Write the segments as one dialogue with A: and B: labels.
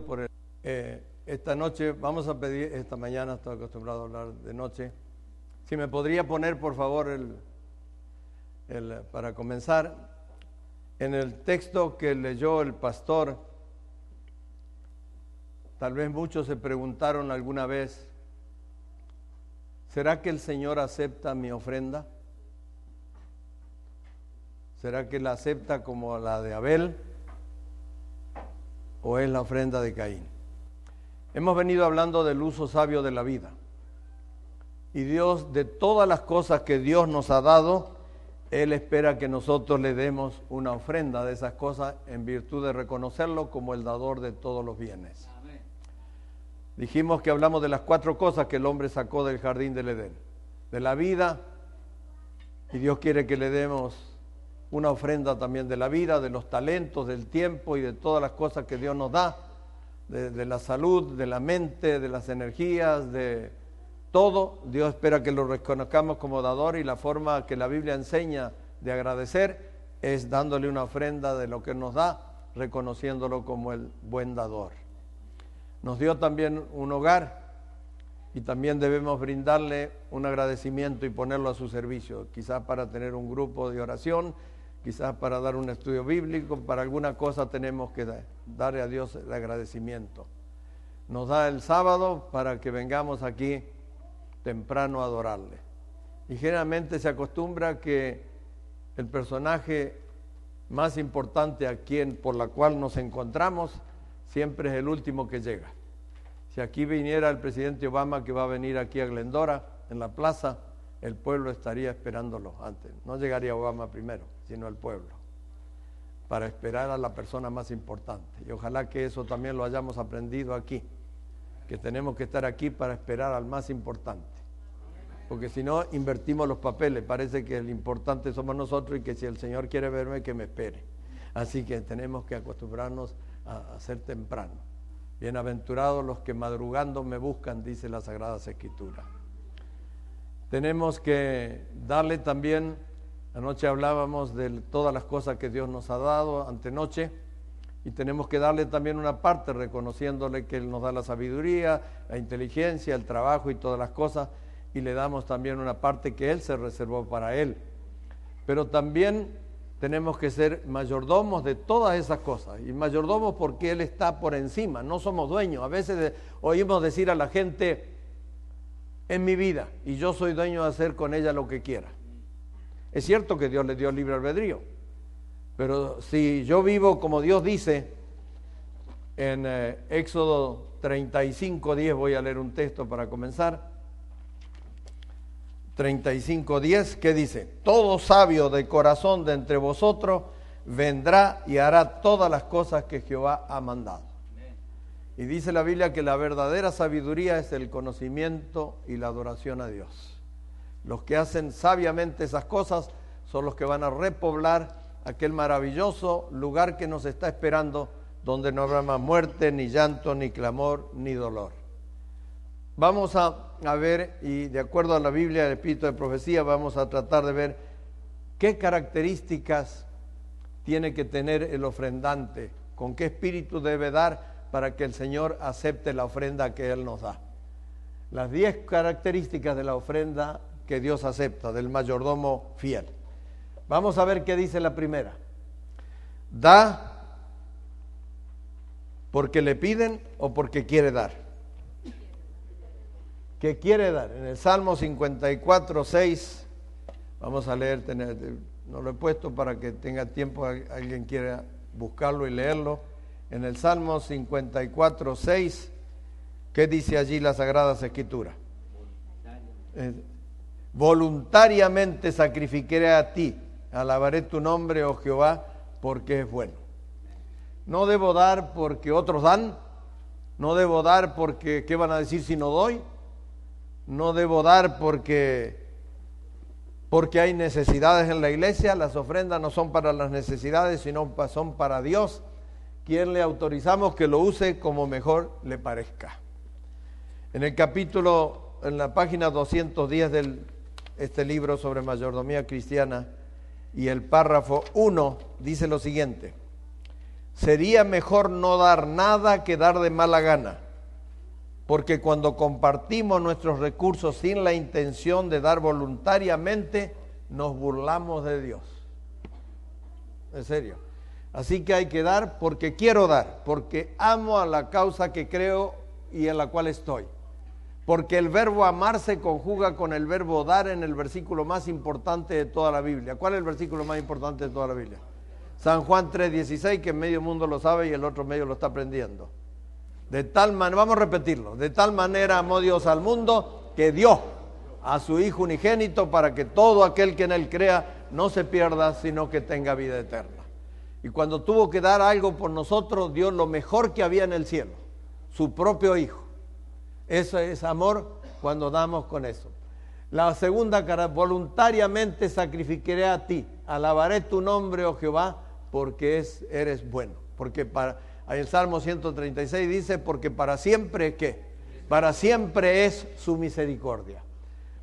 A: por eh, esta noche vamos a pedir, esta mañana estoy acostumbrado a hablar de noche. Si me podría poner, por favor, el- para comenzar, en el texto que leyó el pastor, tal vez muchos se preguntaron alguna vez, ¿será que el Señor acepta mi ofrenda? ¿Será que la acepta como la de Abel o es la ofrenda de Caín? Hemos venido hablando del uso sabio de la vida. Y Dios, de todas las cosas que Dios nos ha dado, Él espera que nosotros le demos una ofrenda de esas cosas en virtud de reconocerlo como el dador de todos los bienes. Dijimos que hablamos de las cuatro cosas que el hombre sacó del jardín del Edén. De la vida, y Dios quiere que le demos una ofrenda también de la vida, de los talentos, del tiempo y de todas las cosas que Dios nos da, de, la salud, de la mente, de las energías, de todo. Dios espera que lo reconozcamos como dador y la forma que la Biblia enseña de agradecer es dándole una ofrenda de lo que nos da, reconociéndolo como el buen dador. Nos dio también un hogar y también debemos brindarle un agradecimiento y ponerlo a su servicio, quizás para tener un grupo de oración, quizás para dar un estudio bíblico, para alguna cosa tenemos que da- darle a Dios el agradecimiento. Nos da el sábado para que vengamos aquí temprano a adorarle. Y generalmente se acostumbra que el personaje más importante a quien por la cual nos encontramos siempre es el último que llega. Si aquí viniera el presidente Obama que va a venir aquí a Glendora, en la plaza, el pueblo estaría esperándolo antes. No llegaría Obama primero, sino el pueblo, para esperar a la persona más importante. Y ojalá que eso también lo hayamos aprendido aquí, que tenemos que estar aquí para esperar al más importante. Porque si no, invertimos los papeles. Parece que el importante somos nosotros y que si el Señor quiere verme, que me espere. Así que tenemos que acostumbrarnos a, a ser temprano. Bienaventurados los que madrugando me buscan, dice las Sagradas Escrituras. Tenemos que darle también, anoche hablábamos de todas las cosas que Dios nos ha dado antenoche, y tenemos que darle también una parte reconociéndole que Él nos da la sabiduría, la inteligencia, el trabajo y todas las cosas, y le damos también una parte que Él se reservó para Él. Pero también tenemos que ser mayordomos de todas esas cosas. Y mayordomos porque Él está por encima, no somos dueños. A veces oímos decir a la gente, en mi vida, y yo soy dueño de hacer con ella lo que quiera. Es cierto que Dios le dio libre albedrío, pero si yo vivo como Dios dice, en eh, Éxodo 35, 10, voy a leer un texto para comenzar. 35.10, ¿qué dice? Todo sabio de corazón de entre vosotros vendrá y hará todas las cosas que Jehová ha mandado. Y dice la Biblia que la verdadera sabiduría es el conocimiento y la adoración a Dios. Los que hacen sabiamente esas cosas son los que van a repoblar aquel maravilloso lugar que nos está esperando, donde no habrá más muerte, ni llanto, ni clamor, ni dolor. Vamos a, ver, y de acuerdo a la Biblia, el Espíritu de Profecía, vamos a tratar de ver qué características tiene que tener el ofrendante, con qué espíritu debe dar para que el Señor acepte la ofrenda que Él nos da. Las diez características de la ofrenda que Dios acepta, del mayordomo fiel. Vamos a ver qué dice la primera. Da porque le piden o porque quiere dar. ¿Qué quiere dar? En el Salmo 54, 6, vamos a leer, no lo he puesto para que tenga tiempo, al- alguien quiera buscarlo y leerlo. En el Salmo 54, 6, ¿qué dice allí la Sagrada Escritura? Eh, voluntariamente sacrificaré a ti, alabaré tu nombre, oh Jehová, porque es bueno. No debo dar porque otros dan, no debo dar porque, ¿qué van a decir si no doy? No debo dar porque, porque hay necesidades en la iglesia, las ofrendas no son para las necesidades, sino son para Dios, quien le autorizamos que lo use como mejor le parezca. En el capítulo, en la página 210 de este libro sobre mayordomía cristiana y el párrafo 1 dice lo siguiente. sería mejor no dar nada que dar de mala gana, porque cuando compartimos nuestros recursos sin la intención de dar voluntariamente, nos burlamos de Dios. En serio. Así que hay que dar porque quiero dar, porque amo a la causa que creo y en la cual estoy. Porque el verbo amar se conjuga con el verbo dar en el versículo más importante de toda la Biblia. ¿Cuál es el versículo más importante de toda la Biblia? San Juan 3:16, que medio mundo lo sabe y el otro medio lo está aprendiendo. De tal manera, vamos a repetirlo, de tal manera amó Dios al mundo que dio a su Hijo unigénito para que todo aquel que en él crea no se pierda, sino que tenga vida eterna. Y cuando tuvo que dar algo por nosotros, dio lo mejor que había en el cielo, su propio Hijo. Eso es amor cuando damos con eso. La segunda cara, voluntariamente sacrificaré a ti, alabaré tu nombre, oh Jehová, porque es, eres bueno. Porque para, el Salmo 136 dice, porque para siempre, ¿qué? Para siempre es su misericordia.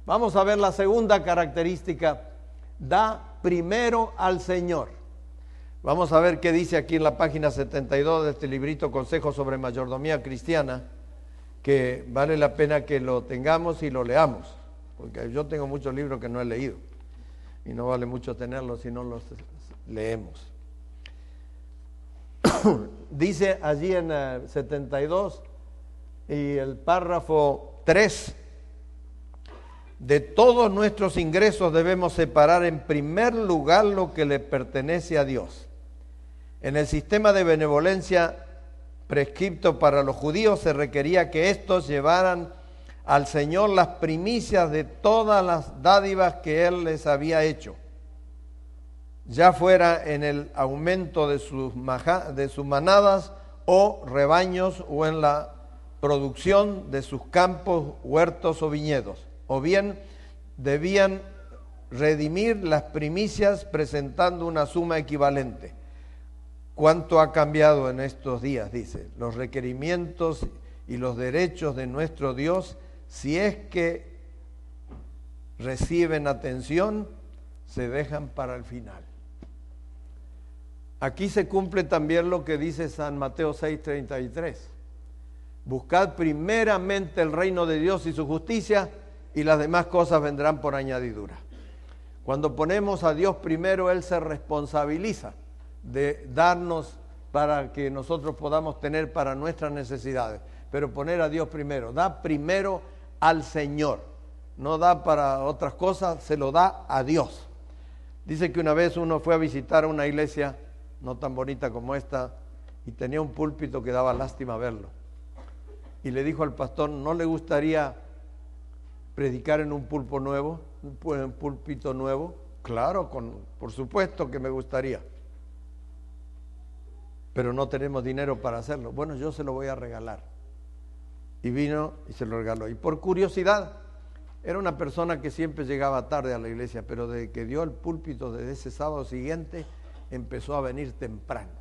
A: Vamos a ver la segunda característica, da primero al Señor. Vamos a ver qué dice aquí en la página 72 de este librito Consejo sobre Mayordomía Cristiana, que vale la pena que lo tengamos y lo leamos, porque yo tengo muchos libros que no he leído y no vale mucho tenerlos si no los leemos. dice allí en el eh, 72 y el párrafo 3, de todos nuestros ingresos debemos separar en primer lugar lo que le pertenece a Dios en el sistema de benevolencia prescripto para los judíos se requería que éstos llevaran al Señor las primicias de todas las dádivas que Él les había hecho, ya fuera en el aumento de sus, de sus manadas o rebaños o en la producción de sus campos, huertos o viñedos, o bien debían redimir las primicias presentando una suma equivalente. ¿Cuánto ha cambiado en estos días? Dice, los requerimientos y los derechos de nuestro Dios, si es que reciben atención, se dejan para el final. Aquí se cumple también lo que dice San Mateo 6:33. Buscad primeramente el reino de Dios y su justicia y las demás cosas vendrán por añadidura. Cuando ponemos a Dios primero, Él se responsabiliza de darnos para que nosotros podamos tener para nuestras necesidades. Pero poner a Dios primero, da primero al Señor, no da para otras cosas, se lo da a Dios. Dice que una vez uno fue a visitar una iglesia no tan bonita como esta y tenía un púlpito que daba lástima verlo. Y le dijo al pastor, ¿no le gustaría predicar en un pulpo nuevo, un púlpito nuevo? Claro, con, por supuesto que me gustaría pero no tenemos dinero para hacerlo. Bueno, yo se lo voy a regalar. Y vino y se lo regaló. Y por curiosidad, era una persona que siempre llegaba tarde a la iglesia, pero desde que dio el púlpito desde ese sábado siguiente, empezó a venir temprano.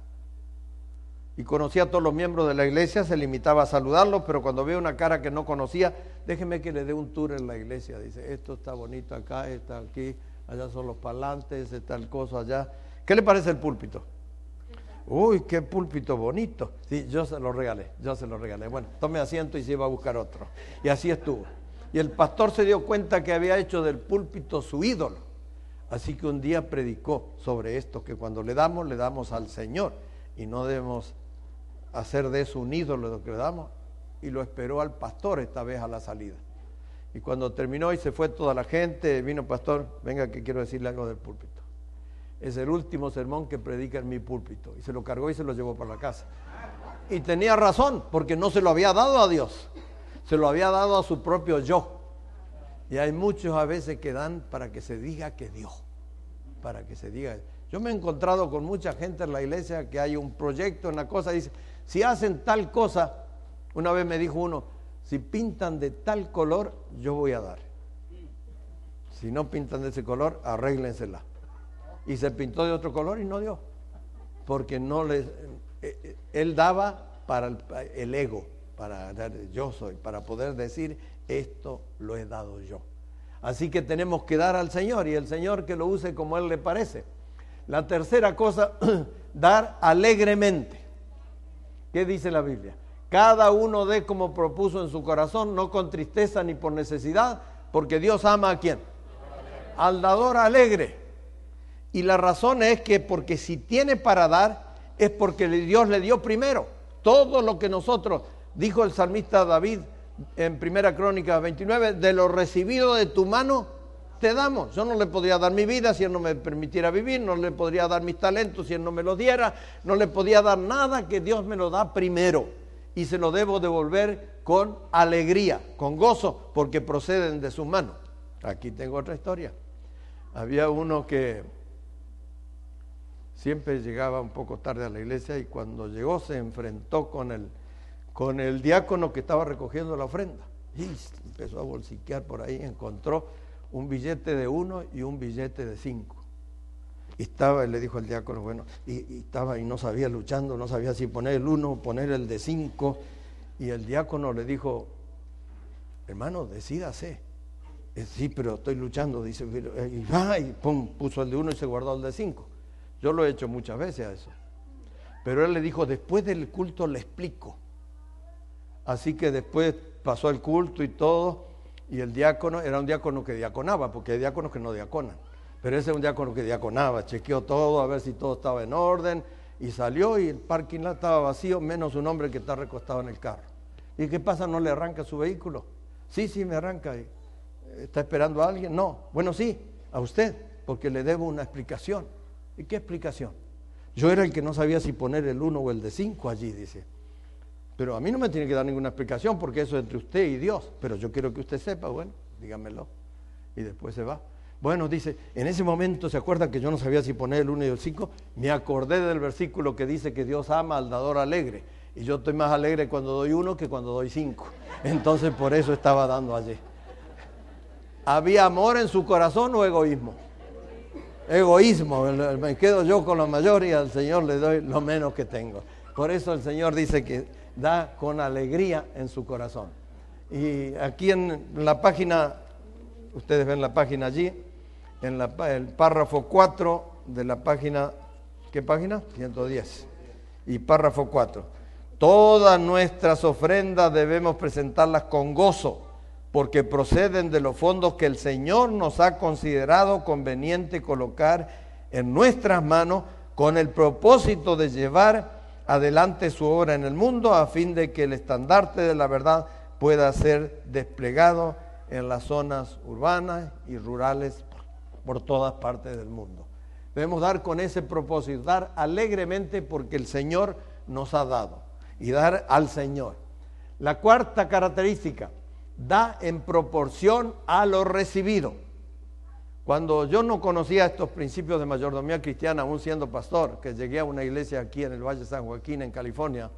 A: Y conocía a todos los miembros de la iglesia, se limitaba a saludarlos, pero cuando ve una cara que no conocía, déjeme que le dé un tour en la iglesia. Dice, esto está bonito acá, está aquí, allá son los palantes, está el coso allá. ¿Qué le parece el púlpito? Uy, qué púlpito bonito. Sí, yo se lo regalé, yo se lo regalé. Bueno, tome asiento y se iba a buscar otro. Y así estuvo. Y el pastor se dio cuenta que había hecho del púlpito su ídolo. Así que un día predicó sobre esto, que cuando le damos, le damos al Señor. Y no debemos hacer de eso un ídolo lo que le damos. Y lo esperó al pastor esta vez a la salida. Y cuando terminó y se fue toda la gente, vino pastor, venga que quiero decirle algo del púlpito es el último sermón que predica en mi púlpito. Y se lo cargó y se lo llevó para la casa. Y tenía razón, porque no se lo había dado a Dios, se lo había dado a su propio yo. Y hay muchos a veces que dan para que se diga que dio, para que se diga. Yo me he encontrado con mucha gente en la iglesia que hay un proyecto, una cosa, dice, si hacen tal cosa, una vez me dijo uno, si pintan de tal color, yo voy a dar. Si no pintan de ese color, arréglensela y se pintó de otro color y no dio. Porque no le, eh, eh, él daba para el, ego, para dar yo soy, para poder decir esto lo he dado yo. Así que tenemos que dar al Señor y el Señor que lo use como Él le parece. La tercera cosa, dar alegremente. ¿Qué dice la Biblia? Cada uno dé como propuso en su corazón, no con tristeza ni por necesidad, porque Dios ama a quién? Al dador alegre. Y la razón es que porque si tiene para dar, es porque Dios le dio primero. Todo lo que nosotros, dijo el salmista David en Primera Crónica 29, de lo recibido de tu mano, te damos. Yo no le podría dar mi vida si Él no me permitiera vivir, no le podría dar mis talentos si Él no me los diera, no le podía dar nada que Dios me lo da primero. Y se lo debo devolver con alegría, con gozo, porque proceden de sus manos. Aquí tengo otra historia. Había uno que siempre llegaba un poco tarde a la iglesia y cuando llegó se enfrentó con el, con el diácono que estaba recogiendo la ofrenda. Y empezó a bolsiquear por ahí, encontró un billete de uno y un billete de cinco. Y estaba, le dijo al diácono, bueno, y, estaba y no sabía luchando, no sabía si poner el uno o poner el de cinco. Y el diácono le dijo, hermano, decídase. Eh, sí, pero estoy luchando, dice, eh, y, y pum, puso el de uno y se guardó el de cinco. Yo lo he hecho muchas veces a eso. Pero él le dijo, después del culto le explico. Así que después pasó el culto y todo, y el diácono era un diácono que diaconaba, porque hay diáconos que no diaconan. Pero ese es un diácono que diaconaba, chequeó todo a ver si todo estaba en orden y salió y el parking lot estaba vacío, menos un hombre que está recostado en el carro. ¿Y qué pasa? ¿No le arranca su vehículo? Sí, sí, me arranca. ¿Está esperando a alguien? No. Bueno, sí, a usted, porque le debo una explicación. ¿Y qué explicación? Yo era el que no sabía si poner el 1 o el de 5 allí, dice. Pero a mí no me tiene que dar ninguna explicación porque eso es entre usted y Dios. Pero yo quiero que usted sepa, bueno, dígamelo. Y después se va. Bueno, dice, en ese momento se acuerda que yo no sabía si poner el 1 y el 5. Me acordé del versículo que dice que Dios ama al dador alegre. Y yo estoy más alegre cuando doy uno que cuando doy cinco. Entonces por eso estaba dando allí. ¿Había amor en su corazón o egoísmo? Egoísmo. Me quedo yo con lo mayor y al Señor le doy lo menos que tengo. Por eso el Señor dice que da con alegría en su corazón. Y aquí en la página, ustedes ven la página allí, en el párrafo 4 de la página, ¿qué página? 110. Y párrafo 4. Todas nuestras ofrendas debemos presentarlas con gozo, porque proceden de los fondos que el Señor nos ha considerado conveniente colocar en nuestras manos con el propósito de llevar adelante su obra en el mundo a fin de que el estandarte de la verdad pueda ser desplegado en las zonas urbanas y rurales por todas partes del mundo. Debemos dar con ese propósito, dar alegremente porque el Señor nos ha dado y dar al Señor. La cuarta característica, da en proporción a lo recibido. Cuando yo no conocía estos principios de mayordomía cristiana, aún siendo pastor, que llegué a una iglesia aquí en el Valle San Joaquín, en California,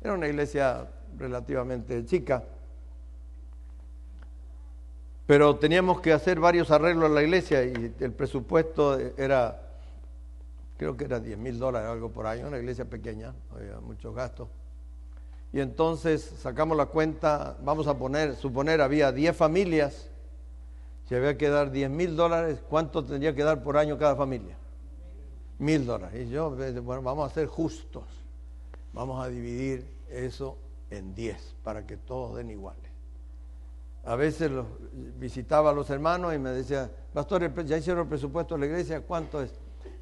A: era una iglesia relativamente chica, pero teníamos que hacer varios arreglos en la iglesia y el presupuesto era, creo que era 10 mil dólares, algo por año, una iglesia pequeña, había muchos gastos. Y entonces sacamos la cuenta, vamos a poner, suponer había 10 familias si había que dar 10 mil dólares, ¿cuánto tendría que dar por año cada familia? Mil dólares. Y yo, bueno, vamos a ser justos. Vamos a dividir eso en 10 para que todos den iguales. A veces visitaba a los hermanos y me decía, pastor, ya hicieron el presupuesto de la iglesia, ¿cuánto es?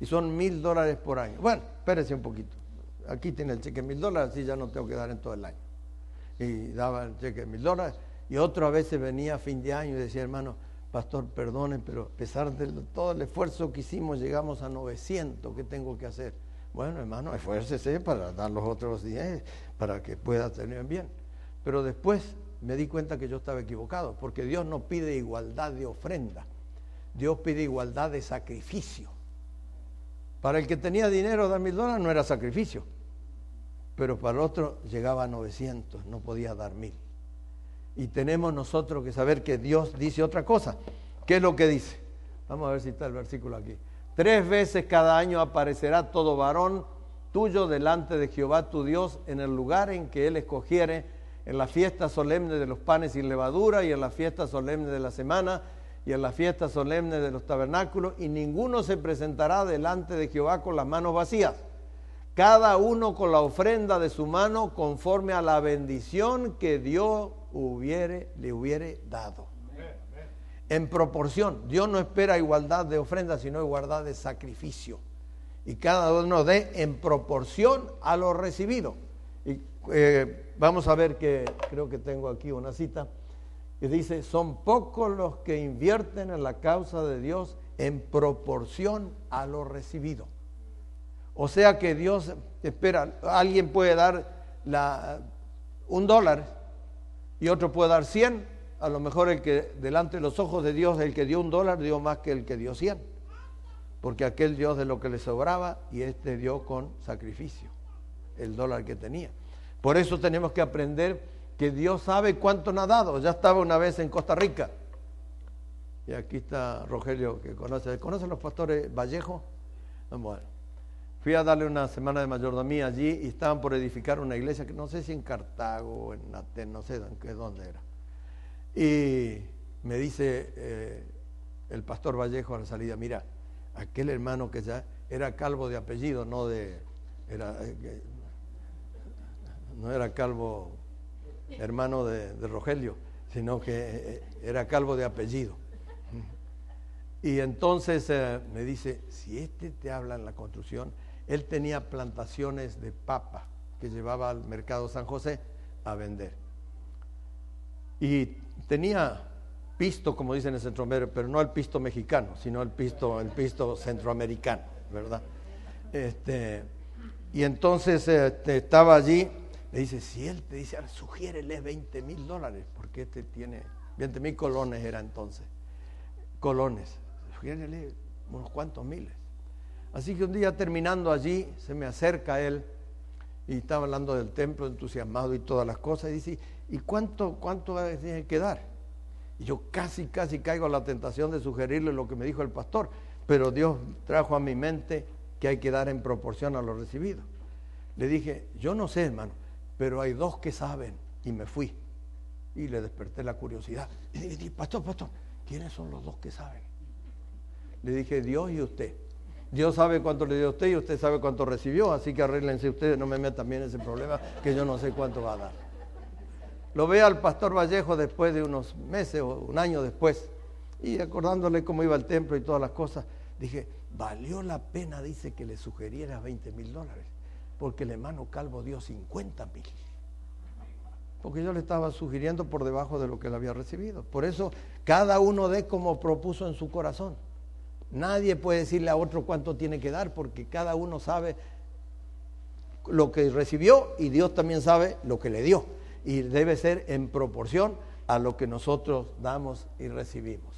A: Y son mil dólares por año. Bueno, espérese un poquito. Aquí tiene el cheque de mil dólares, así ya no tengo que dar en todo el año. Y daba el cheque de mil dólares. Y otro a veces venía a fin de año y decía, hermano, pastor, perdone, pero a pesar de todo el esfuerzo que hicimos, llegamos a 900, ¿qué tengo que hacer? Bueno, hermano, esfuércese para dar los otros 10, para que pueda tener bien. Pero después me di cuenta que yo estaba equivocado, porque Dios no pide igualdad de ofrenda, Dios pide igualdad de sacrificio. Para el que tenía dinero, dar mil dólares no era sacrificio, pero para el otro llegaba a 900, no podía dar mil. Y tenemos nosotros que saber que Dios dice otra cosa. ¿Qué es lo que dice? Vamos a ver si está el versículo aquí. Tres veces cada año aparecerá todo varón tuyo delante de Jehová tu Dios en el lugar en que Él escogiere, en la fiesta solemne de los panes sin levadura y en la fiesta solemne de la semana, y en la fiesta solemne de los tabernáculos, y ninguno se presentará delante de Jehová con las manos vacías. Cada uno con la ofrenda de su mano conforme a la bendición que Dios le hubiere dado. En proporción, Dios no espera igualdad de ofrenda, sino igualdad de sacrificio. Y cada uno dé en proporción a lo recibido. Y eh, vamos a ver que creo que tengo aquí una cita y dice, son pocos los que invierten en la causa de Dios en proporción a lo recibido. O sea que Dios espera, alguien puede dar un dólar y otro puede dar cien. A lo mejor el que delante de los ojos de Dios, el que dio un dólar, dio más que el que dio cien. Porque aquel dio de lo que le sobraba y este dio con sacrificio el dólar que tenía. Por eso tenemos que aprender que Dios sabe cuánto nos ha dado. Ya estaba una vez en Costa Rica. Y aquí está Rogelio que conoce. ¿Conocen los pastores Vallejo? Bueno, fui a darle una semana de mayordomía allí y estaban por edificar una iglesia que no sé si en Cartago o en Aten, no sé dónde era. Y me dice eh, el pastor Vallejo a la salida, mira, aquel hermano que ya era calvo de apellido, no de... Era, eh, no era calvo hermano de, Rogelio, sino que eh, era calvo de apellido. Y entonces me dice, si este te habla en la construcción, él tenía plantaciones de papa que llevaba al mercado San José a vender. Y tenía pisto, como dicen en Centroamérica, pero no el pisto mexicano, sino el pisto, el pisto centroamericano, ¿verdad? Este, y entonces este, estaba allí le dice, si él te dice, sugiérele 20 mil dólares, porque este tiene 20 mil colones era entonces, colones, sugiérele unos cuantos miles. Así que un día terminando allí, se me acerca él y estaba hablando del templo, entusiasmado y todas las cosas, y dice, ¿y cuánto, cuánto tiene que dar? Y yo casi, casi caigo a la tentación de sugerirle lo que me dijo el pastor, pero Dios trajo a mi mente que hay que dar en proporción a lo recibido. Le dije, yo no sé, hermano, pero hay dos que saben. Y me fui. Y le desperté la curiosidad. Y dije, pastor, pastor, ¿quiénes son los dos que saben? Le dije, Dios y usted. Dios sabe cuánto le dio a usted y usted sabe cuánto recibió, así que arréglense ustedes, no me metan también en ese problema, que yo no sé cuánto va a dar. Lo ve al pastor Vallejo después de unos meses o un año después, y acordándole cómo iba el templo y todas las cosas, dije, valió la pena, dice, que le sugeriera 20 mil dólares porque el hermano Calvo dio 50 mil. Porque yo le estaba sugiriendo por debajo de lo que él había recibido. Por eso cada uno dé como propuso en su corazón. Nadie puede decirle a otro cuánto tiene que dar porque cada uno sabe lo que recibió y Dios también sabe lo que le dio. Y debe ser en proporción a lo que nosotros damos y recibimos.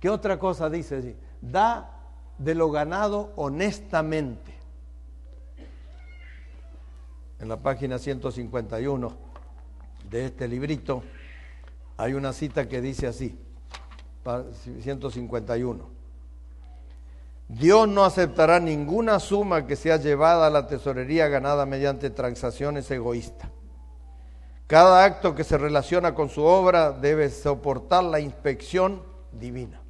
A: ¿Qué otra cosa dice? Da de lo ganado honestamente en la página 151 de este librito, hay una cita que dice así, 151. Dios no aceptará ninguna suma que sea llevada a la tesorería ganada mediante transacciones egoístas. Cada acto que se relaciona con su obra debe soportar la inspección divina.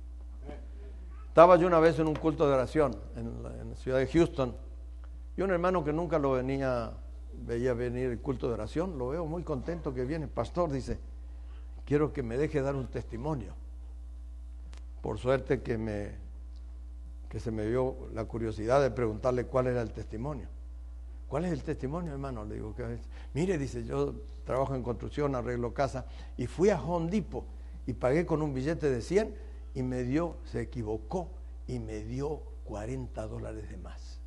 A: Estaba yo una vez en un culto de oración en la, en la ciudad de Houston y un hermano que nunca lo venía veía venir el culto de oración, lo veo muy contento que viene. Pastor dice, quiero que me deje dar un testimonio. Por suerte que me que se me dio la curiosidad de preguntarle cuál era el testimonio. ¿Cuál es el testimonio, hermano? Le digo, que mire, dice, yo trabajo en construcción, arreglo casa, y fui a Hondipo y pagué con un billete de 100 y me dio, se equivocó y me dio 40 dólares de más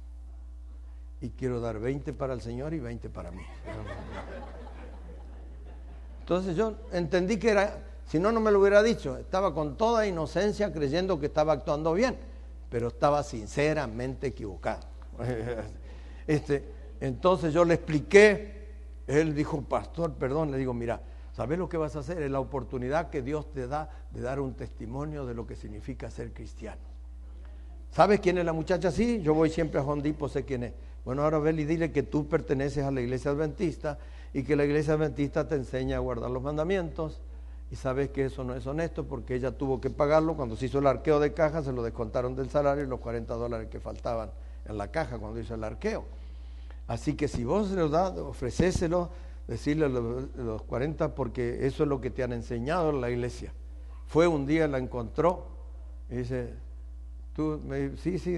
A: y quiero dar 20 para el Señor y 20 para mí. Entonces yo entendí que era, si no, no me lo hubiera dicho, estaba con toda inocencia creyendo que estaba actuando bien, pero estaba sinceramente equivocado. Este, entonces yo le expliqué, él dijo, pastor, perdón, le digo, mira, ¿sabes lo que vas a hacer? Es la oportunidad que Dios te da de dar un testimonio de lo que significa ser cristiano. ¿Sabes quién es la muchacha? Sí, yo voy siempre a Hondipo, sé quién es. Bueno, ahora ven y dile que tú perteneces a la iglesia adventista y que la iglesia adventista te enseña a guardar los mandamientos y sabes que eso no es honesto porque ella tuvo que pagarlo. Cuando se hizo el arqueo de caja, se lo descontaron del salario y los 40 dólares que faltaban en la caja cuando hizo el arqueo. Así que si vos se lo das, ofrecéselo, decirle los, 40 porque eso es lo que te han enseñado en la iglesia. Fue un día, la encontró y dice, tú, me, sí, sí,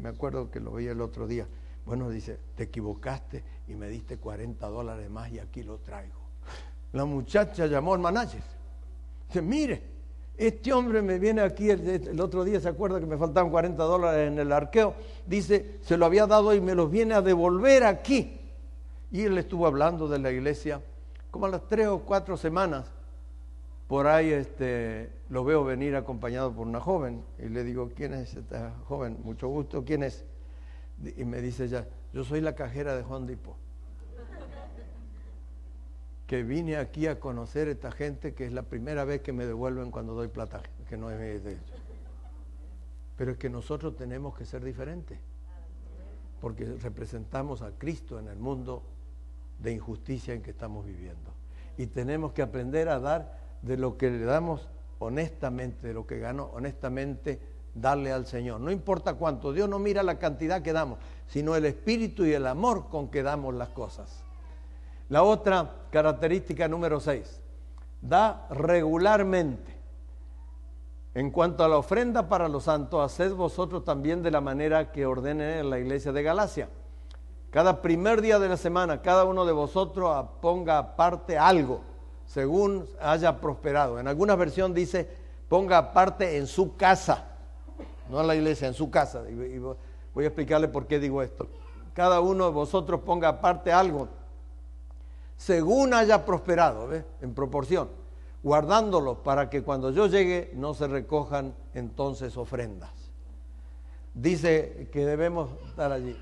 A: me acuerdo que lo vi el otro día. Bueno, dice, te equivocaste y me diste 40 dólares más y aquí lo traigo. La muchacha llamó al manager Dice, mire, este hombre me viene aquí, el, otro día se acuerda que me faltaban 40 dólares en el arqueo, dice, se lo había dado y me los viene a devolver aquí. Y él estuvo hablando de la iglesia, como a las tres o cuatro semanas, por ahí este, lo veo venir acompañado por una joven y le digo, ¿quién es esta joven? Mucho gusto, ¿quién es? Y me dice ella, yo soy la cajera de Juan Dipo que vine aquí a conocer a esta gente que es la primera vez que me devuelven cuando doy plata, que no es de ellos. Pero es que nosotros tenemos que ser diferentes, porque representamos a Cristo en el mundo de injusticia en que estamos viviendo. Y tenemos que aprender a dar de lo que le damos honestamente, de lo que gano honestamente, darle al Señor. No importa cuánto, Dios no mira la cantidad que damos, sino el espíritu y el amor con que damos las cosas. La otra característica número 6, da regularmente. En cuanto a la ofrenda para los santos, haced vosotros también de la manera que ordene en la iglesia de Galacia. Cada primer día de la semana, cada uno de vosotros ponga aparte algo, según haya prosperado. En alguna versión dice, ponga aparte en su casa, no en la iglesia, en su casa. Y voy a explicarle por qué digo esto. Cada uno de vosotros ponga aparte algo, según haya prosperado, en proporción, guardándolo para que cuando yo llegue no se recojan entonces ofrendas. Dice que debemos estar allí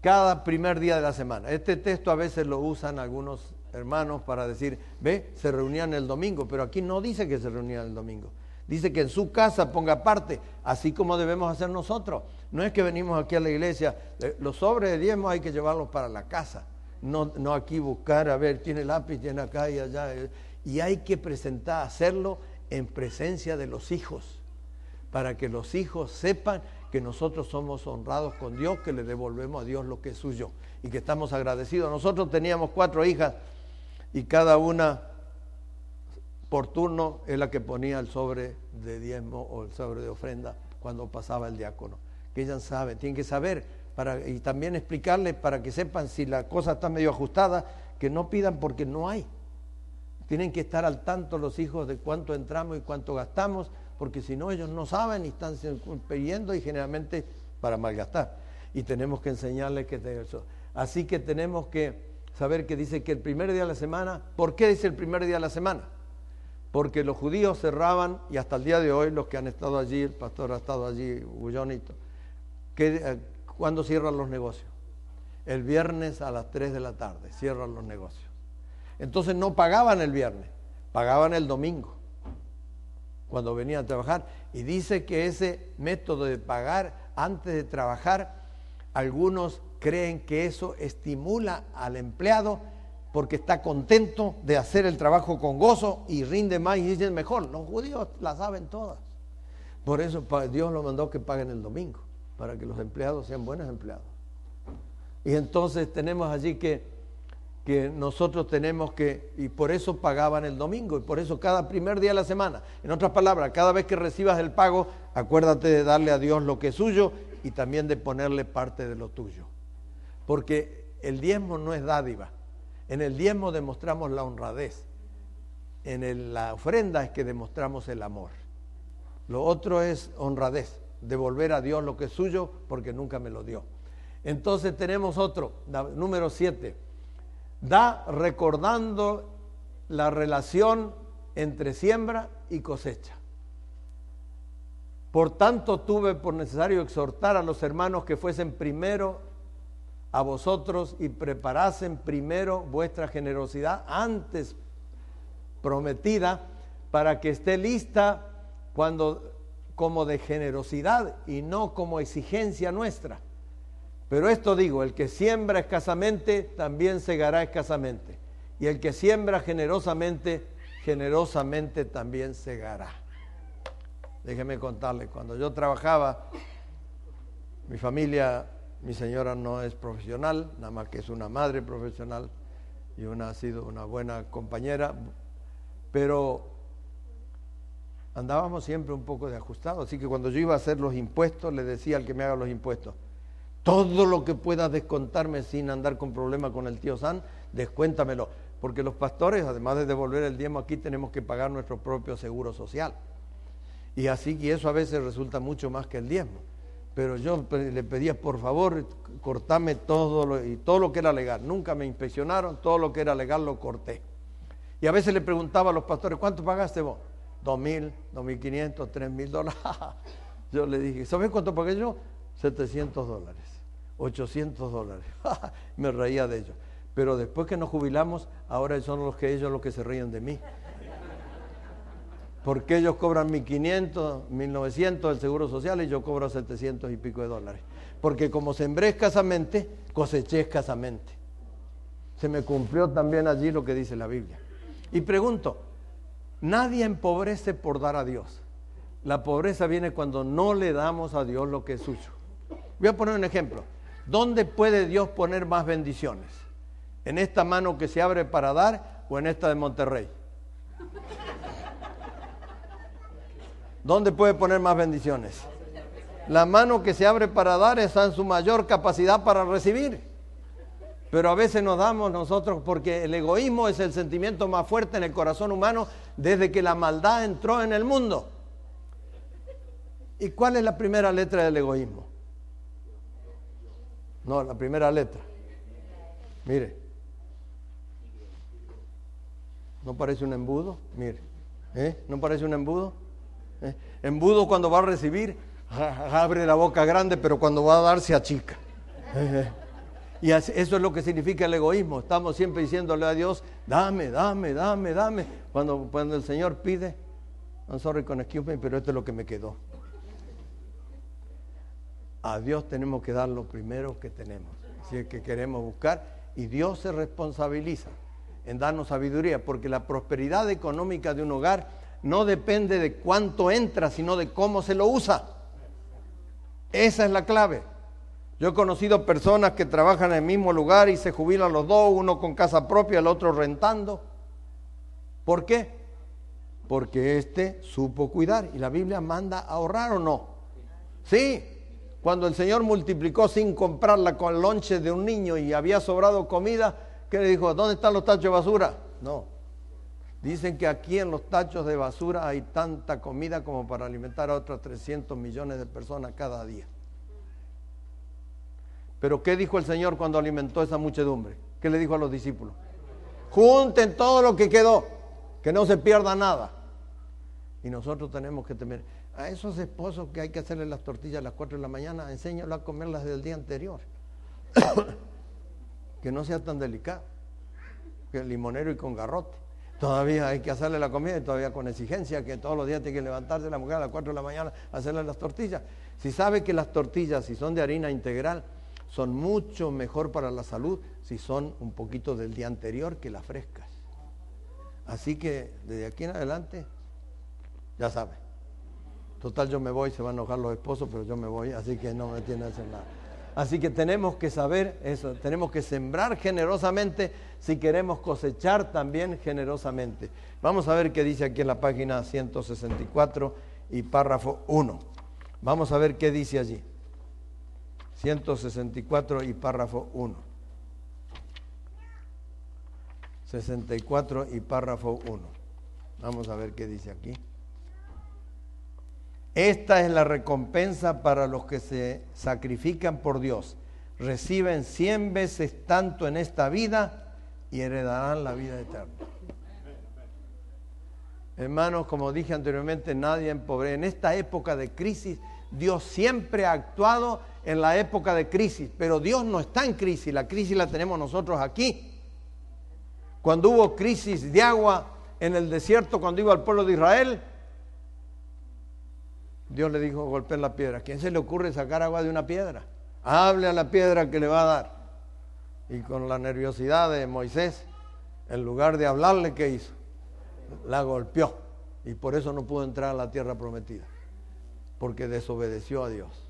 A: cada primer día de la semana. Este texto a veces lo usan algunos hermanos para decir, ve, se reunían el domingo, pero aquí no dice que se reunían el domingo. Dice que en su casa ponga parte, así como debemos hacer nosotros. No es que venimos aquí a la iglesia, eh, los sobres de diezmos hay que llevarlos para la casa no, aquí buscar, a ver, tiene lápiz, tiene acá y allá. Eh, y hay que presentar, hacerlo en presencia de los hijos, para que los hijos sepan que nosotros somos honrados con Dios, que le devolvemos a Dios lo que es suyo y que estamos agradecidos. Nosotros teníamos cuatro hijas y cada una por turno es la que ponía el sobre de diezmo o el sobre de ofrenda cuando pasaba el diácono. Que ellas saben, tienen que saber y también explicarles para que sepan si la cosa está medio ajustada, que no pidan porque no hay. Tienen que estar al tanto los hijos de cuánto entramos y cuánto gastamos, porque si no ellos no saben y están pidiendo y generalmente para malgastar. Y tenemos que enseñarles que eso. Así que tenemos que saber que dice que el primer día de la semana, ¿por qué dice el primer día de la semana? Porque los judíos cerraban, y hasta el día de hoy, los que han estado allí, el pastor ha estado allí, Bullonito, que eh, ¿Cuándo cierran los negocios? El viernes a las 3 de la tarde cierran los negocios. Entonces no pagaban el viernes, pagaban el domingo, cuando venían a trabajar. Y dice que ese método de pagar antes de trabajar, algunos creen que eso estimula al empleado porque está contento de hacer el trabajo con gozo y rinde más y dicen mejor. Los judíos la saben todas. Por eso Dios lo mandó que paguen el domingo para que los empleados sean buenos empleados. Y entonces tenemos allí que, que nosotros tenemos que, y por eso pagaban el domingo, y por eso cada primer día de la semana, en otras palabras, cada vez que recibas el pago, acuérdate de darle a Dios lo que es suyo y también de ponerle parte de lo tuyo. Porque el diezmo no es dádiva. En el diezmo demostramos la honradez. En la ofrenda es que demostramos el amor. Lo otro es honradez devolver a Dios lo que es suyo porque nunca me lo dio. Entonces tenemos otro, número siete. Da recordando la relación entre siembra y cosecha. Por tanto, tuve por necesario exhortar a los hermanos que fuesen primero a vosotros y preparasen primero vuestra generosidad antes prometida para que esté lista cuando como de generosidad y no como exigencia nuestra. Pero esto digo, el que siembra escasamente, también segará escasamente. Y el que siembra generosamente, generosamente también segará. Déjeme contarle, cuando yo trabajaba, mi familia, mi señora no es profesional, nada más que es una madre profesional y una ha sido una buena compañera, pero andábamos siempre un poco de ajustado. Así que cuando yo iba a hacer los impuestos, le decía al que me haga los impuestos, todo lo que pueda descontarme sin andar con problemas con el tío San, descuéntamelo. Porque los pastores, además de devolver el diezmo aquí, tenemos que pagar nuestro propio seguro social. Y así que eso a veces resulta mucho más que el diezmo. Pero yo le pedía, por favor, cortame todo lo, y todo lo que era legal. Nunca me inspeccionaron, todo lo que era legal lo corté. Y a veces le preguntaba a los pastores, ¿cuánto pagaste vos? Dos mil, dos mil quinientos, tres mil dólares. yo le dije, ¿sabes cuánto pagué yo? 700 dólares, 800 dólares. Me reía de ellos. Pero después que nos jubilamos, ahora son los que ellos los que se ríen de mí. Porque ellos cobran 1.500, 1.900 del Seguro Social y yo cobro 700 y pico de dólares. Porque como sembré escasamente, coseché escasamente. Se me cumplió también allí lo que dice la Biblia. Y pregunto, Nadie empobrece por dar a Dios. La pobreza viene cuando no le damos a Dios lo que es suyo. Voy a poner un ejemplo. ¿Dónde puede Dios poner más bendiciones? ¿En esta mano que se abre para dar o en esta de Monterrey? ¿Dónde puede poner más bendiciones? La mano que se abre para dar está en su mayor capacidad para recibir. Pero a veces nos damos nosotros porque el egoísmo es el sentimiento más fuerte en el corazón humano desde que la maldad entró en el mundo. ¿Y cuál es la primera letra del egoísmo? No, la primera letra. Mire. ¿No parece un embudo? Mire. ¿Eh? ¿No parece un embudo? ¿Eh? Embudo cuando va a recibir, abre la boca grande, pero cuando va a dar se achica. ¿Eh? Y eso es lo que significa el egoísmo. Estamos siempre diciéndole a Dios, dame, dame, dame, dame. Cuando, cuando el Señor pide, I'm sorry con excuse me, pero esto es lo que me quedó. A Dios tenemos que dar lo primero que tenemos. Si es que queremos buscar. Y Dios se responsabiliza en darnos sabiduría, porque la prosperidad económica de un hogar no depende de cuánto entra, sino de cómo se lo usa. Esa es la clave. Yo he conocido personas que trabajan en el mismo lugar y se jubilan los dos, uno con casa propia, el otro rentando. ¿Por qué? Porque éste supo cuidar. ¿Y la Biblia manda a ahorrar o no? Sí. Cuando el Señor multiplicó sin comprarla con lonche de un niño y había sobrado comida, ¿qué le dijo? ¿Dónde están los tachos de basura? No. Dicen que aquí en los tachos de basura hay tanta comida como para alimentar a otros 300 millones de personas cada día. Pero ¿qué dijo el Señor cuando alimentó esa muchedumbre? ¿Qué le dijo a los discípulos? Junten todo lo que quedó, que no se pierda nada. Y nosotros tenemos que temer. A esos esposos que hay que hacerle las tortillas a las 4 de la mañana, enséñalo a comerlas del día anterior. que no sea tan delicado. Que limonero y con garrote. Todavía hay que hacerle la comida y todavía con exigencia que todos los días tiene que levantarse la mujer a las 4 de la mañana a hacerle las tortillas. Si sabe que las tortillas, si son de harina integral, son mucho mejor para la salud si son un poquito del día anterior que las frescas. Así que desde aquí en adelante, ya sabe. Total, yo me voy, se van a enojar los esposos, pero yo me voy, así que no me tiene que hacer nada. Así que tenemos que saber eso, tenemos que sembrar generosamente si queremos cosechar también generosamente. Vamos a ver qué dice aquí en la página 164 y párrafo 1. Vamos a ver qué dice allí. 164 y párrafo 1. 64 y párrafo 1. Vamos a ver qué dice aquí. Esta es la recompensa para los que se sacrifican por Dios. Reciben cien veces tanto en esta vida y heredarán la vida eterna. Hermanos, como dije anteriormente, nadie empobrece. En esta época de crisis, Dios siempre ha actuado en la época de crisis, pero Dios no está en crisis, la crisis la tenemos nosotros aquí. Cuando hubo crisis de agua en el desierto, cuando iba al pueblo de Israel, Dios le dijo, golpeen la piedra. quién se le ocurre sacar agua de una piedra? Hable a la piedra que le va a dar. Y con la nerviosidad de Moisés, en lugar de hablarle, ¿qué hizo? la golpeó y por eso no pudo entrar a la tierra prometida, porque desobedeció a Dios.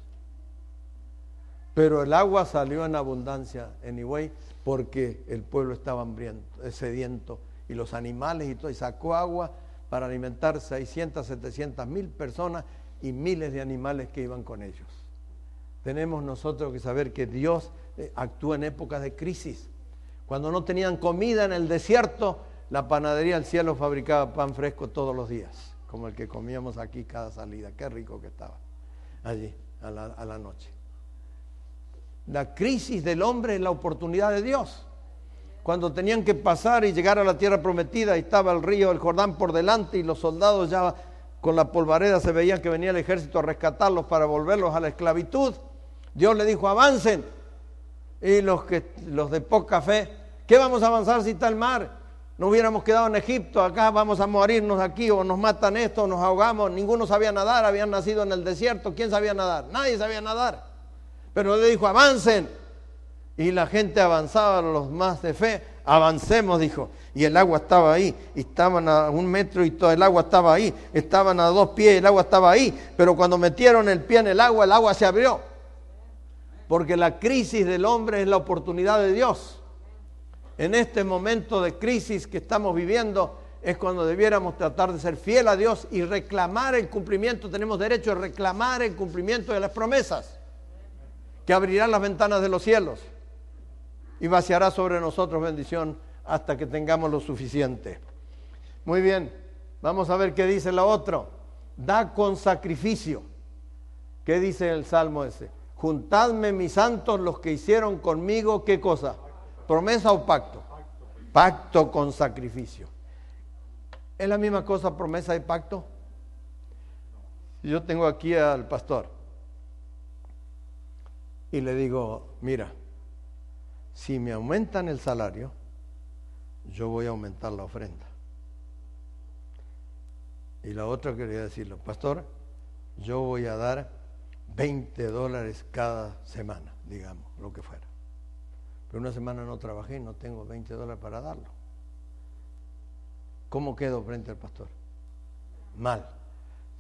A: Pero el agua salió en abundancia, anyway, porque el pueblo estaba hambriento, eh, sediento, y los animales y todo, y sacó agua para alimentar 600, 700 mil personas y miles de animales que iban con ellos. Tenemos nosotros que saber que Dios eh, actúa en épocas de crisis. Cuando no tenían comida en el desierto, la panadería del cielo fabricaba pan fresco todos los días, como el que comíamos aquí cada salida. Qué rico que estaba allí a la, noche. La crisis del hombre es la oportunidad de Dios. Cuando tenían que pasar y llegar a la tierra prometida, y estaba el río el Jordán por delante y los soldados ya con la polvareda se veían que venía el ejército a rescatarlos para volverlos a la esclavitud. Dios le dijo, avancen. Y los, que, los de poca fe, ¿qué vamos a avanzar si está el mar? No hubiéramos quedado en Egipto, acá vamos a morirnos aquí, o nos matan esto, o nos ahogamos. Ninguno sabía nadar, habían nacido en el desierto. ¿Quién sabía nadar? Nadie sabía nadar. Pero le dijo, avancen. Y la gente avanzaba, los más de fe, avancemos, dijo. Y el agua estaba ahí, estaban a un metro y todo el agua estaba ahí. Estaban a dos pies, el agua estaba ahí. Pero cuando metieron el pie en el agua, el agua se abrió. Porque la crisis del hombre es la oportunidad de Dios. En este momento de crisis que estamos viviendo es cuando debiéramos tratar de ser fiel a Dios y reclamar el cumplimiento. Tenemos derecho a reclamar el cumplimiento de las promesas que abrirá las ventanas de los cielos y vaciará sobre nosotros bendición hasta que tengamos lo suficiente. Muy bien, vamos a ver qué dice la otra. Da con sacrificio. ¿Qué dice el salmo ese? Juntadme mis santos los que hicieron conmigo, ¿qué cosa? ¿Promesa o pacto? Pacto con sacrificio. ¿Es la misma cosa promesa y pacto? Yo tengo aquí al pastor y le digo, mira, si me aumentan el salario, yo voy a aumentar la ofrenda. Y la otra quería decirlo, pastor, yo voy a dar 20 dólares cada semana, digamos, lo que fuera. Una semana no trabajé y no tengo 20 dólares para darlo. ¿Cómo quedo frente al pastor? Mal.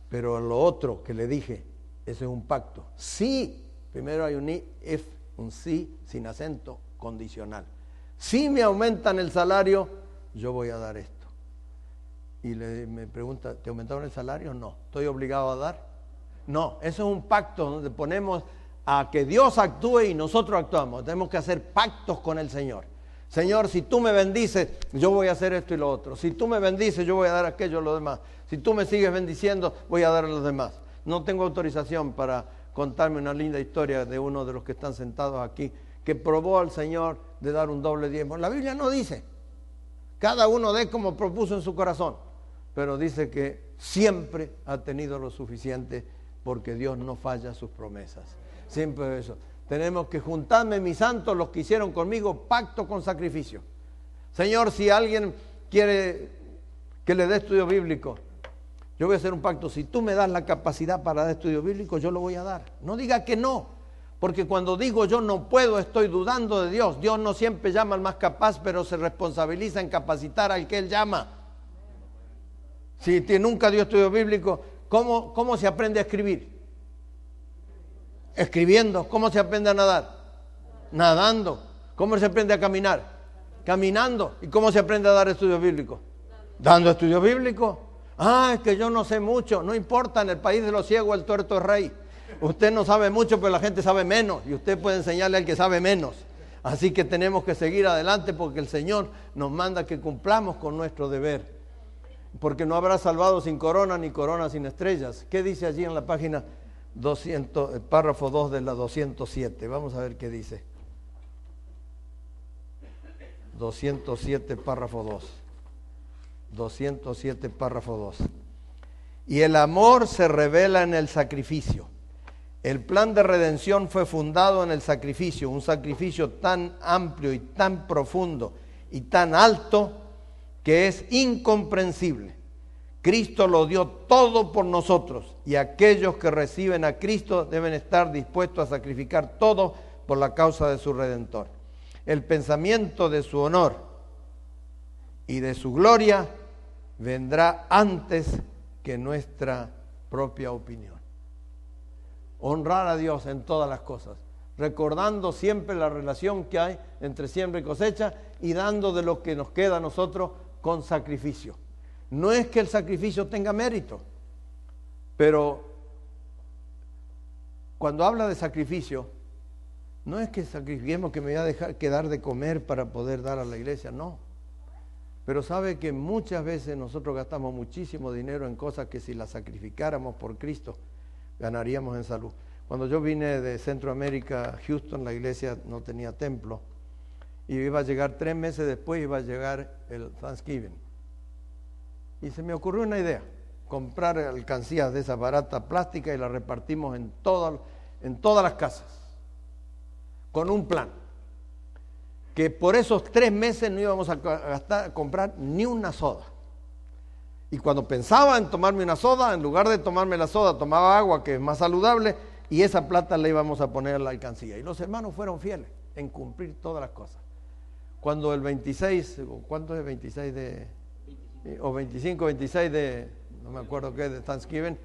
A: Pero lo otro que le dije, ese es un pacto. Sí Primero hay un if, un sí sin acento condicional. Si me aumentan el salario, yo voy a dar esto. Y le, me pregunta, ¿te aumentaron el salario? No. ¿Estoy obligado a dar? No. Eso es un pacto donde ponemos a que Dios actúe y nosotros actuamos. Tenemos que hacer pactos con el Señor. Señor, si tú me bendices, yo voy a hacer esto y lo otro. Si tú me bendices, yo voy a dar aquello y lo demás. Si tú me sigues bendiciendo, voy a dar a los demás. No tengo autorización para contarme una linda historia de uno de los que están sentados aquí, que probó al Señor de dar un doble diezmo. La Biblia no dice, cada uno de como propuso en su corazón, pero dice que siempre ha tenido lo suficiente porque Dios no falla sus promesas. Siempre eso. Tenemos que juntarme, mis santos, los que hicieron conmigo pacto con sacrificio. Señor, si alguien quiere que le dé estudio bíblico, yo voy a hacer un pacto. Si tú me das la capacidad para dar estudio bíblico, yo lo voy a dar. No diga que no. Porque cuando digo yo no puedo, estoy dudando de Dios. Dios no siempre llama al más capaz, pero se responsabiliza en capacitar al que Él llama. Si nunca dio estudio bíblico, ¿cómo, ¿cómo se aprende a escribir? Escribiendo. ¿Cómo se aprende a nadar? Nadando. ¿Cómo se aprende a caminar? Caminando. ¿Y cómo se aprende a dar estudio bíblico? Dando estudio bíblico. Ah, es que yo no sé mucho. No importa, en el país de los ciegos el tuerto es rey. Usted no sabe mucho, pero la gente sabe menos. Y usted puede enseñarle al que sabe menos. Así que tenemos que seguir adelante porque el Señor nos manda que cumplamos con nuestro deber. Porque no habrá salvado sin corona ni corona sin estrellas. ¿Qué dice allí en la página 200, párrafo 2 de la 207? Vamos a ver qué dice. 207, párrafo 2. 207, párrafo 2. Y el amor se revela en el sacrificio. El plan de redención fue fundado en el sacrificio, un sacrificio tan amplio y tan profundo y tan alto que es incomprensible. Cristo lo dio todo por nosotros y aquellos que reciben a Cristo deben estar dispuestos a sacrificar todo por la causa de su redentor. El pensamiento de su honor y de su gloria vendrá antes que nuestra propia opinión. Honrar a Dios en todas las cosas, recordando siempre la relación que hay entre siembra y cosecha y dando de lo que nos queda a nosotros con sacrificio. No es que el sacrificio tenga mérito, pero cuando habla de sacrificio, no es que sacrifiquemos que me voy a dejar quedar de comer para poder dar a la iglesia, no. Pero sabe que muchas veces nosotros gastamos muchísimo dinero en cosas que si las sacrificáramos por Cristo, ganaríamos en salud. Cuando yo vine de Centroamérica, Houston, la iglesia no tenía templo, y iba a llegar tres meses después, iba a llegar el Thanksgiving. Y se me ocurrió una idea, comprar alcancías de esa barata plástica y la repartimos en, en todas las casas, con un plan que por esos tres meses no íbamos a, gastar, comprar ni una soda. Y cuando pensaba en tomarme una soda, en lugar de tomarme la soda, tomaba agua, que es más saludable, y esa plata le íbamos a poner a la alcancía. Y los hermanos fueron fieles en cumplir todas las cosas. Cuando el 26, ¿cuánto es el 26 de... o 25, 26 de... no me acuerdo qué, de Thanksgiving,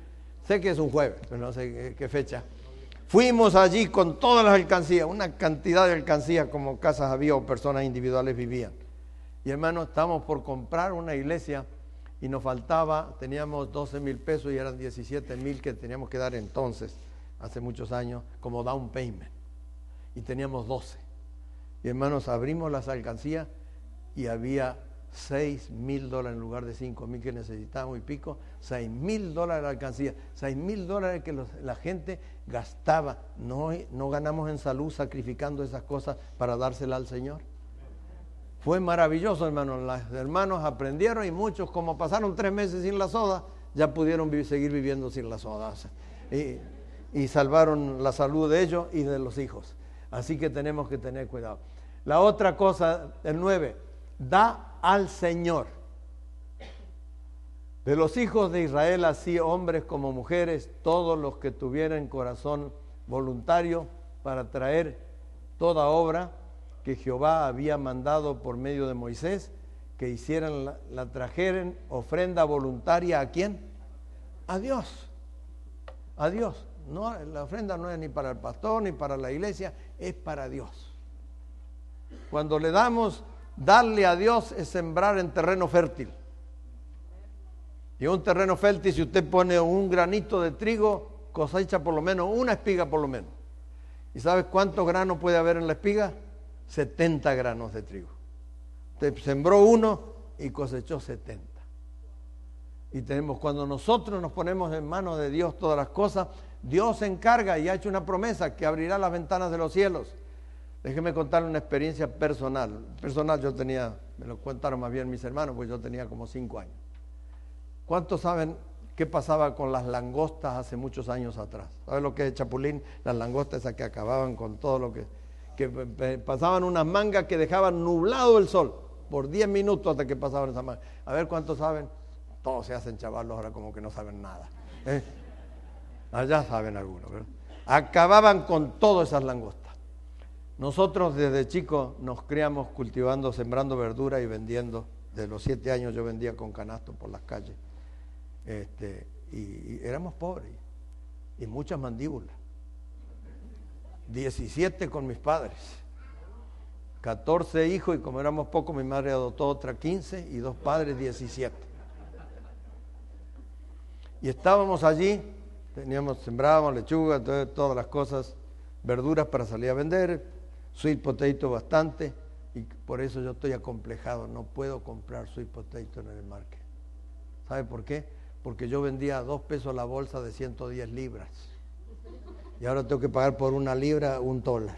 A: sé que es un jueves, pero no sé qué fecha. Fuimos allí con todas las alcancías, una cantidad de alcancías como casas había o personas individuales vivían. Y hermano, estábamos por comprar una iglesia y nos faltaba, teníamos 12 mil pesos y eran 17 mil que teníamos que dar entonces, hace muchos años, como down payment. Y teníamos 12. Y hermanos, abrimos las alcancías y había 6 mil dólares en lugar de 5 mil que necesitábamos y pico, 6 mil dólares la alcancía, 6 mil dólares que la gente gastaba. No, no ganamos en salud sacrificando esas cosas para dársela al Señor. Fue maravilloso, hermanos. Los hermanos aprendieron y muchos, como pasaron tres meses sin la soda, ya pudieron seguir viviendo sin la soda. Y, y salvaron la salud de ellos y de los hijos. Así que tenemos que tener cuidado. La otra cosa, el 9, da al Señor. De los hijos de Israel, así hombres como mujeres, todos los que tuvieran corazón voluntario para traer toda obra que Jehová había mandado por medio de Moisés, que hicieran la, la trajeren ofrenda voluntaria a quién? A Dios. A Dios. No, la ofrenda no es ni para el pastor ni para la iglesia, es para Dios. Cuando le damos Darle a Dios es sembrar en terreno fértil. Y un terreno fértil, si usted pone un granito de trigo, cosecha por lo menos una espiga por lo menos. ¿Y sabes cuántos granos puede haber en la espiga? 70 granos de trigo. Usted sembró uno y cosechó 70. Y tenemos, cuando nosotros nos ponemos en manos de Dios todas las cosas, Dios se encarga y ha hecho una promesa que abrirá las ventanas de los cielos Déjeme contarle una experiencia personal. Personal yo tenía, me lo contaron más bien mis hermanos, pues yo tenía como cinco años. ¿Cuántos saben qué pasaba con las langostas hace muchos años atrás? ¿Saben lo que es chapulín? Las langostas esas que acababan con todo lo que... que pasaban unas mangas que dejaban nublado el sol por diez minutos hasta que pasaban esas mangas. A ver cuántos saben. Todos se hacen chavalos ahora como que no saben nada. ¿eh? Allá saben algunos. Acababan con todas esas langostas. Nosotros desde chicos nos criamos cultivando, sembrando verdura y vendiendo. De los siete años yo vendía con canasto por las calles. Este, y, éramos pobres y muchas mandíbulas. 17 con mis padres. 14 hijos y como éramos pocos, mi madre adoptó otra 15 y dos padres 17. Y estábamos allí, teníamos, sembrábamos lechuga, todas las cosas, verduras para salir a vender, sweet potato bastante y por eso yo estoy acomplejado, no puedo comprar sweet potato en el market. ¿Sabe por qué? Porque yo vendía a dos pesos la bolsa de 110 libras y ahora tengo que pagar por una libra un dólar.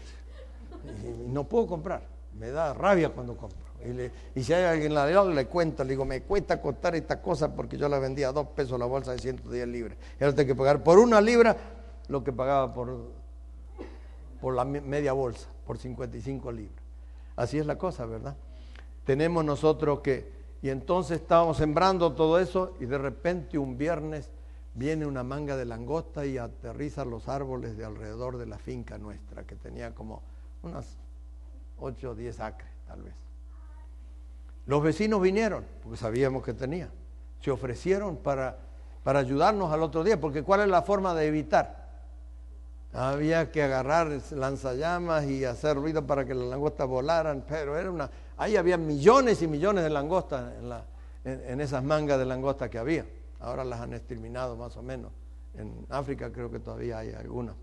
A: Y no puedo comprar, me da rabia cuando compro. Y, si hay alguien la de le cuento, le digo, me cuesta costar esta cosa porque yo la vendía a dos pesos la bolsa de 110 libras. Y ahora tengo que pagar por una libra lo que pagaba por, por la media bolsa por 55 libras. Así es la cosa, ¿verdad? Tenemos nosotros que, y entonces estábamos sembrando todo eso y de repente un viernes viene una manga de langosta y aterriza los árboles de alrededor de la finca nuestra, que tenía como unas 8 o 10 acres, tal vez. Los vecinos vinieron, porque sabíamos que tenía. se ofrecieron para, para ayudarnos al otro día, porque ¿cuál es la forma de evitar? Había que agarrar lanzallamas y hacer ruido para que las langostas volaran, pero era una, ahí había millones y millones de langostas en, la, en, esas mangas de langosta que había. Ahora las han exterminado más o menos. En África creo que todavía hay algunas.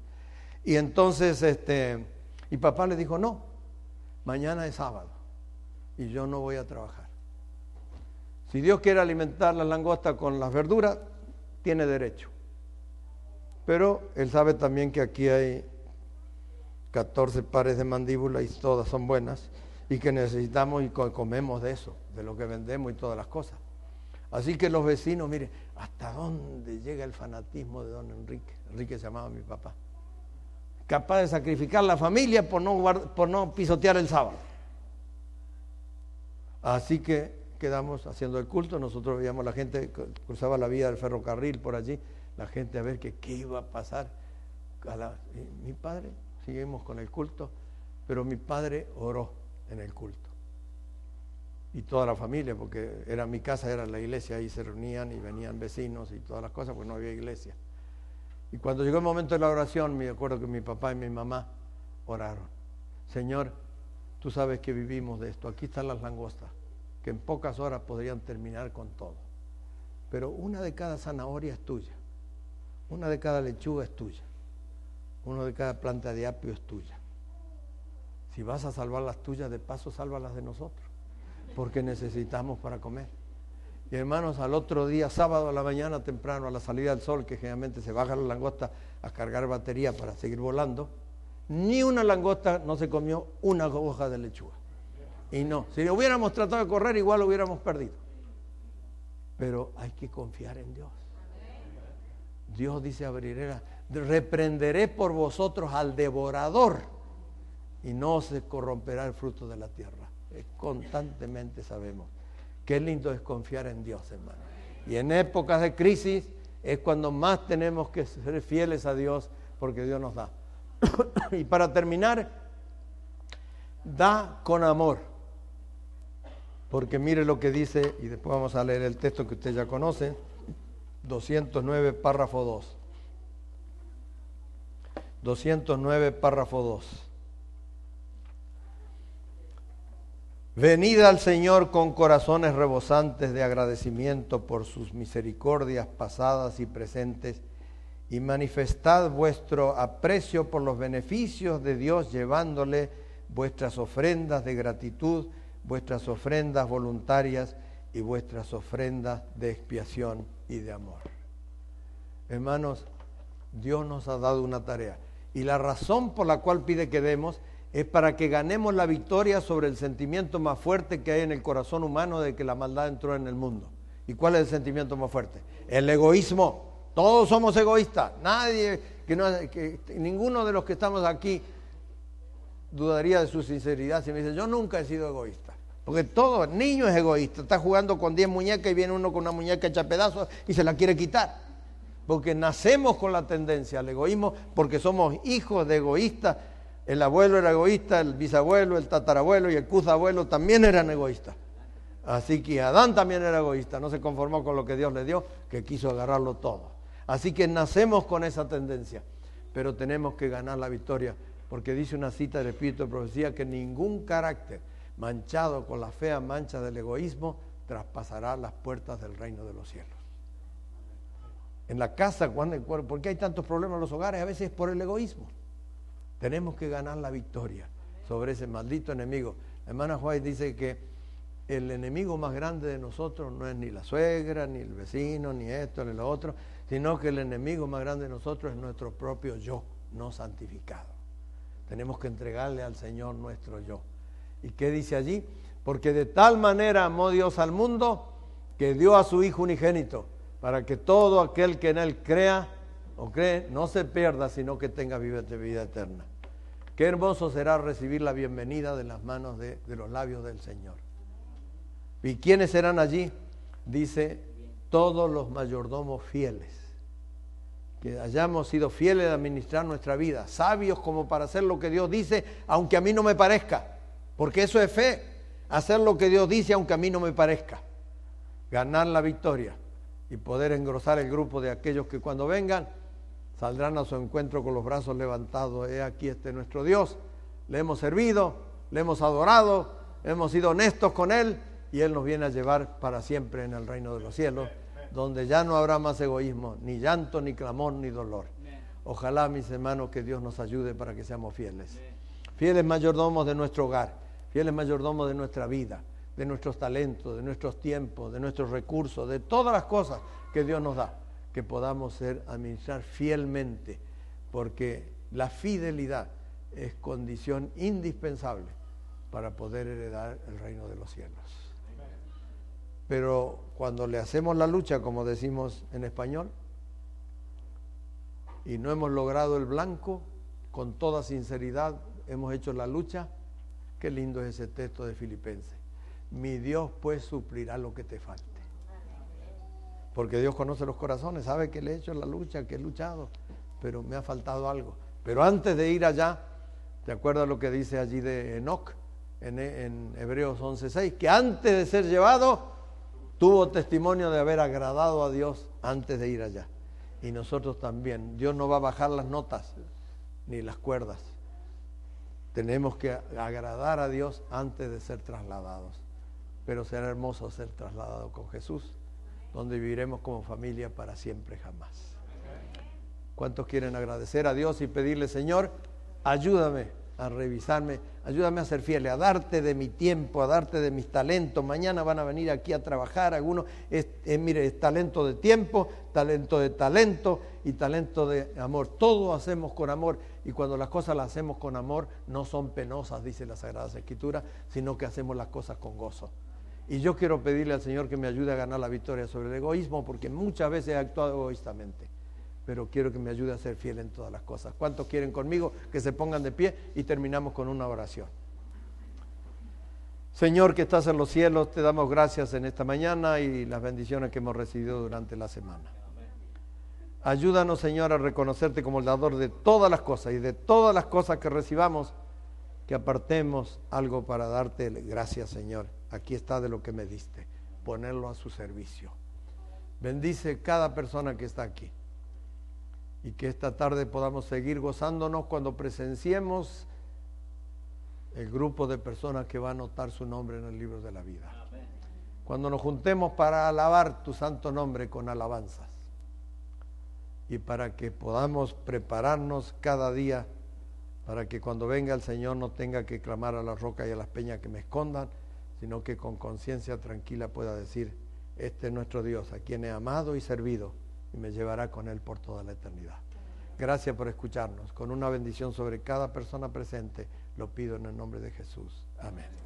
A: Y entonces, este, y papá le dijo, no, mañana es sábado y yo no voy a trabajar. Si Dios quiere alimentar las langostas con las verduras, tiene derecho. Pero él sabe también que aquí hay 14 pares de mandíbula y todas son buenas y que necesitamos y comemos de eso, de lo que vendemos y todas las cosas. Así que los vecinos, miren, hasta dónde llega el fanatismo de don Enrique. Enrique se llamaba mi papá. Capaz de sacrificar la familia por no, por no pisotear el sábado. Así que quedamos haciendo el culto, nosotros veíamos la gente, cruzaba la vía del ferrocarril por allí, la gente a ver qué iba a pasar. mi padre, seguimos con el culto, pero mi padre oró en el culto. Y toda la familia, porque era mi casa, era la iglesia, ahí se reunían y venían vecinos y todas las cosas, pues no había iglesia. Y cuando llegó el momento de la oración, me acuerdo que mi papá y mi mamá oraron. Señor, tú sabes que vivimos de esto, aquí están las langostas, que en pocas horas podrían terminar con todo. Pero una de cada zanahoria es tuya, una de cada lechuga es tuya, una de cada planta de apio es tuya. Si vas a salvar las tuyas, de paso salva las de nosotros, porque necesitamos para comer. Y hermanos, al otro día, sábado a la mañana temprano, a la salida del sol, que generalmente se baja la langosta a cargar batería para seguir volando, ni una langosta no se comió una hoja de lechuga. Y no, si hubiéramos tratado de correr, igual lo hubiéramos perdido. Pero hay que confiar en Dios. Dios dice a reprenderé por vosotros al devorador y no se corromperá el fruto de la tierra. constantemente sabemos. Qué lindo es confiar en Dios, hermano. Y en épocas de crisis es cuando más tenemos que ser fieles a Dios porque Dios nos da. y para terminar, da con amor. Porque mire lo que dice, y después vamos a leer el texto que usted ya conoce, 209, párrafo 2. 209, párrafo 2. Venid al Señor con corazones rebosantes de agradecimiento por sus misericordias pasadas y presentes y manifestad vuestro aprecio por los beneficios de Dios llevándole vuestras ofrendas de gratitud, vuestras ofrendas voluntarias y vuestras ofrendas de expiación y de amor. Hermanos, Dios nos ha dado una tarea y la razón por la cual pide que demos es para que ganemos la victoria sobre el sentimiento más fuerte que hay en el corazón humano de que la maldad entró en el mundo. ¿Y cuál es el sentimiento más fuerte? El egoísmo. Todos somos egoístas. Nadie, que no, que, ninguno de los que estamos aquí dudaría de su sinceridad si me dice, yo nunca he sido egoísta. Porque todo niño es egoísta. Está jugando con 10 muñecas y viene uno con una muñeca hecha pedazos y se la quiere quitar. Porque nacemos con la tendencia al egoísmo, porque somos hijos de egoístas el abuelo era egoísta, el bisabuelo, el tatarabuelo y el cuzabuelo también eran egoístas. Así que Adán también era egoísta, no se conformó con lo que Dios le dio, que quiso agarrarlo todo. Así que nacemos con esa tendencia, pero tenemos que ganar la victoria, porque dice una cita del Espíritu de Profecía que ningún carácter manchado con la fea mancha del egoísmo traspasará las puertas del reino de los cielos. En la casa, ¿por qué hay tantos problemas en los hogares? A veces es por el egoísmo. Tenemos que ganar la victoria sobre ese maldito enemigo. La hermana White dice que el enemigo más grande de nosotros no es ni la suegra, ni el vecino, ni esto, ni lo otro, sino que el enemigo más grande de nosotros es nuestro propio yo, no santificado. Tenemos que entregarle al Señor nuestro yo. ¿Y qué dice allí? Porque de tal manera amó Dios al mundo que dio a su Hijo unigénito, para que todo aquel que en Él crea o cree no se pierda, sino que tenga vida, eterna. Qué hermoso será recibir la bienvenida de las manos de, los labios del Señor. ¿Y quiénes serán allí? Dice, todos los mayordomos fieles. Que hayamos sido fieles de administrar nuestra vida, sabios como para hacer lo que Dios dice, aunque a mí no me parezca. Porque eso es fe, hacer lo que Dios dice, aunque a mí no me parezca. Ganar la victoria. y poder engrosar el grupo de aquellos que cuando vengan saldrán a su encuentro con los brazos levantados. He aquí este nuestro Dios. Le hemos servido, le hemos adorado, hemos sido honestos con Él y Él nos viene a llevar para siempre en el reino de los cielos, donde ya no habrá más egoísmo, ni llanto, ni clamor, ni dolor. Ojalá, mis hermanos, que Dios nos ayude para que seamos fieles. Fieles mayordomos de nuestro hogar, fieles mayordomos de nuestra vida, de nuestros talentos, de nuestros tiempos, de nuestros recursos, de todas las cosas que Dios nos da, que podamos ser administrar fielmente, porque la fidelidad es condición indispensable para poder heredar el reino de los cielos. Pero cuando le hacemos la lucha, como decimos en español, y no hemos logrado el blanco, con toda sinceridad hemos hecho la lucha, qué lindo es ese texto de Filipenses. Mi Dios pues suplirá lo que te falte. Porque Dios conoce los corazones, sabe que le he hecho la lucha, que he luchado, pero me ha faltado algo. Pero antes de ir allá, ¿te acuerdas lo que dice allí de Enoch en, en Hebreos 11:6? Que antes de ser llevado, tuvo testimonio de haber agradado a Dios antes de ir allá. Y nosotros también. Dios no va a bajar las notas ni las cuerdas. Tenemos que agradar a Dios antes de ser trasladados. Pero será hermoso ser trasladado con Jesús, donde viviremos como familia para siempre jamás. ¿Cuántos quieren agradecer a Dios y pedirle, Señor, ayúdame a revisarme, ayúdame a ser fiel, a darte de mi tiempo, a darte de mis talentos. Mañana van a venir aquí a trabajar, algunos, mire, es talento de tiempo, talento de talento y talento de amor. Todo hacemos con amor y cuando las cosas las hacemos con amor no son penosas, dice la Sagrada Escritura, sino que hacemos las cosas con gozo. Y yo quiero pedirle al Señor que me ayude a ganar la victoria sobre el egoísmo, porque muchas veces he actuado egoístamente pero quiero que me ayude a ser fiel en todas las cosas. ¿Cuántos quieren conmigo que se pongan de pie y terminamos con una oración? Señor que estás en los cielos, te damos gracias en esta mañana y las bendiciones que hemos recibido durante la semana. Ayúdanos, Señor, a reconocerte como el dador de todas las cosas y de todas las cosas que recibamos, que apartemos algo para darte gracias, Señor. Aquí está de lo que me diste, ponerlo a su servicio. Bendice cada persona que está aquí y que esta tarde podamos seguir gozándonos cuando presenciemos el grupo de personas que va a anotar su nombre en el libro de la vida. Cuando nos juntemos para alabar tu santo nombre con alabanzas y para que podamos prepararnos cada día para que cuando venga el Señor no tenga que clamar a la roca y a las peñas que me escondan, sino que con conciencia tranquila pueda decir, este es nuestro Dios, a quien he amado y servido y me llevará con Él por toda la eternidad. Gracias por escucharnos. Con una bendición sobre cada persona presente, lo pido en el nombre de Jesús. Amén.